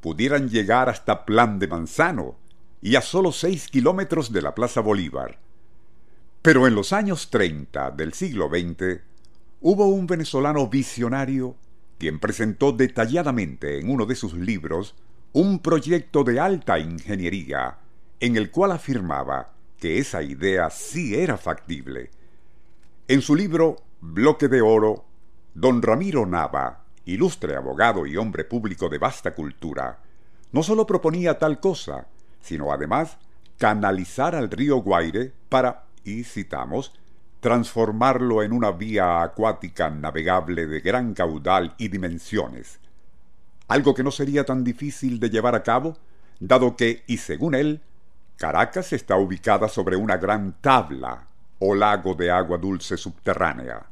pudieran llegar hasta Plan de Manzano y a solo seis kilómetros de la Plaza Bolívar. Pero en los años 30 del siglo XX hubo un venezolano visionario quien presentó detalladamente en uno de sus libros un proyecto de alta ingeniería en el cual afirmaba que esa idea sí era factible. En su libro Bloque de Oro, don Ramiro Nava, ilustre abogado y hombre público de vasta cultura, no sólo proponía tal cosa, sino además canalizar al río Guaire para, y citamos, transformarlo en una vía acuática navegable de gran caudal y dimensiones, algo que no sería tan difícil de llevar a cabo, dado que, y según él, Caracas está ubicada sobre una gran tabla o lago de agua dulce subterránea.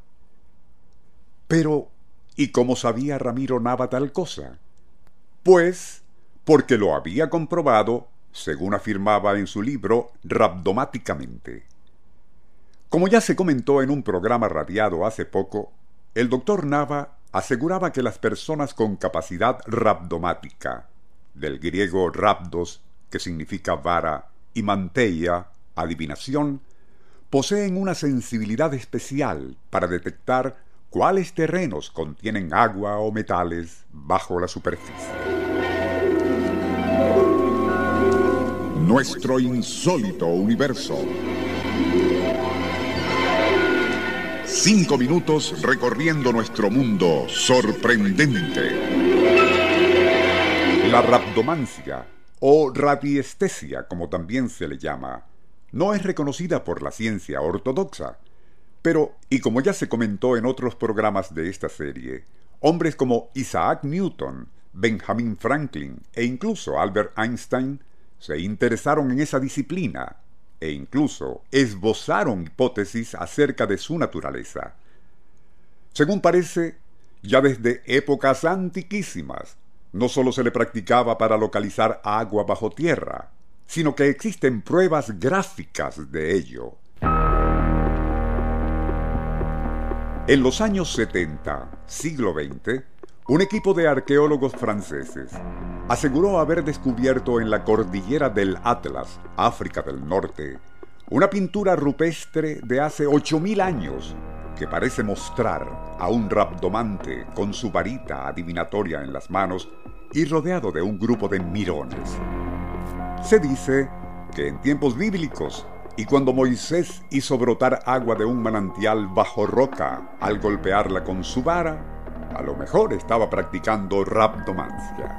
Pero, ¿y cómo sabía Ramiro Nava tal cosa? Pues, porque lo había comprobado según afirmaba en su libro rabdomáticamente. Como ya se comentó en un programa radiado hace poco, el doctor Nava aseguraba que las personas con capacidad rabdomática, del griego rabdos, que significa vara, y manteia, adivinación, poseen una sensibilidad especial para detectar cuáles terrenos contienen agua o metales bajo la superficie. Nuestro insólito universo. Cinco minutos recorriendo nuestro mundo sorprendente. La rabdomancia, o radiestesia, como también se le llama, no es reconocida por la ciencia ortodoxa. Pero, y como ya se comentó en otros programas de esta serie, hombres como Isaac Newton, Benjamin Franklin e incluso Albert Einstein se interesaron en esa disciplina e incluso esbozaron hipótesis acerca de su naturaleza. Según parece, ya desde épocas antiquísimas, no sólo se le practicaba para localizar agua bajo tierra, sino que existen pruebas gráficas de ello. En los años 70, siglo XX, un equipo de arqueólogos franceses aseguró haber descubierto en la cordillera del Atlas, África del Norte, una pintura rupestre de hace 8.000 años que parece mostrar a un rabdomante con su varita adivinatoria en las manos y rodeado de un grupo de mirones. Se dice que en tiempos bíblicos y cuando Moisés hizo brotar agua de un manantial bajo roca al golpearla con su vara, a lo mejor estaba practicando rabdomancia.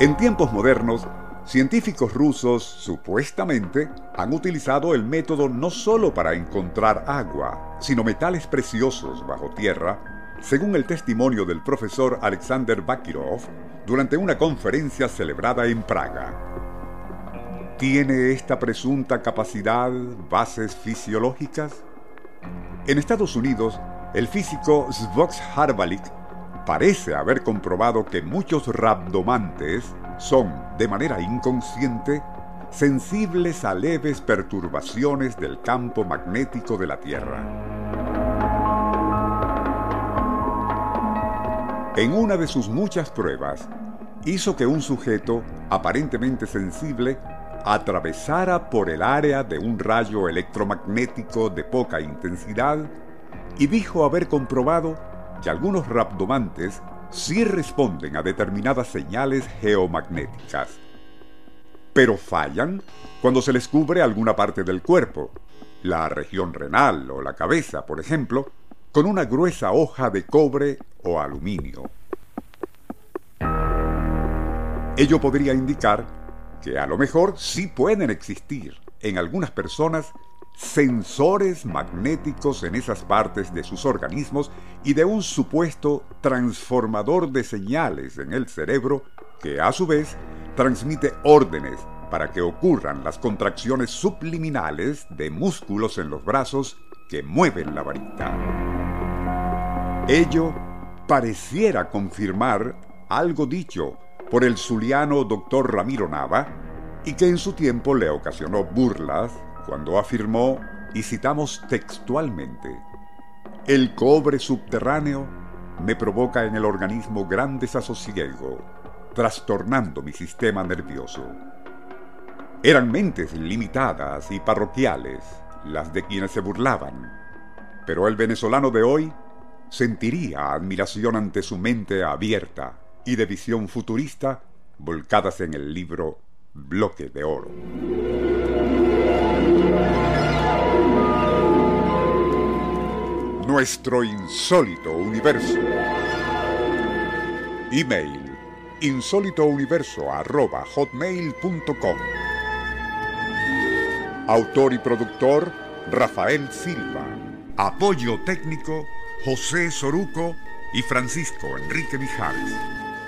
En tiempos modernos, científicos rusos supuestamente han utilizado el método no solo para encontrar agua, sino metales preciosos bajo tierra, según el testimonio del profesor Alexander Bakirov durante una conferencia celebrada en Praga. ¿Tiene esta presunta capacidad bases fisiológicas? En Estados Unidos, el físico Svox Harbalik parece haber comprobado que muchos rabdomantes son, de manera inconsciente, sensibles a leves perturbaciones del campo magnético de la Tierra. En una de sus muchas pruebas, hizo que un sujeto aparentemente sensible atravesara por el área de un rayo electromagnético de poca intensidad y dijo haber comprobado que algunos rabdomantes sí responden a determinadas señales geomagnéticas, pero fallan cuando se les cubre alguna parte del cuerpo, la región renal o la cabeza, por ejemplo, con una gruesa hoja de cobre o aluminio. Ello podría indicar que a lo mejor sí pueden existir en algunas personas sensores magnéticos en esas partes de sus organismos y de un supuesto transformador de señales en el cerebro que a su vez transmite órdenes para que ocurran las contracciones subliminales de músculos en los brazos que mueven la varita. Ello pareciera confirmar algo dicho por el zuliano doctor Ramiro Nava y que en su tiempo le ocasionó burlas cuando afirmó, y citamos textualmente, el cobre subterráneo me provoca en el organismo gran desasosiego, trastornando mi sistema nervioso. Eran mentes limitadas y parroquiales las de quienes se burlaban, pero el venezolano de hoy sentiría admiración ante su mente abierta y de visión futurista volcadas en el libro Bloque de Oro. Nuestro insólito universo. Email insólitouniverso.hotmail.com Autor y productor Rafael Silva. Apoyo técnico José Soruco y Francisco Enrique Mijares.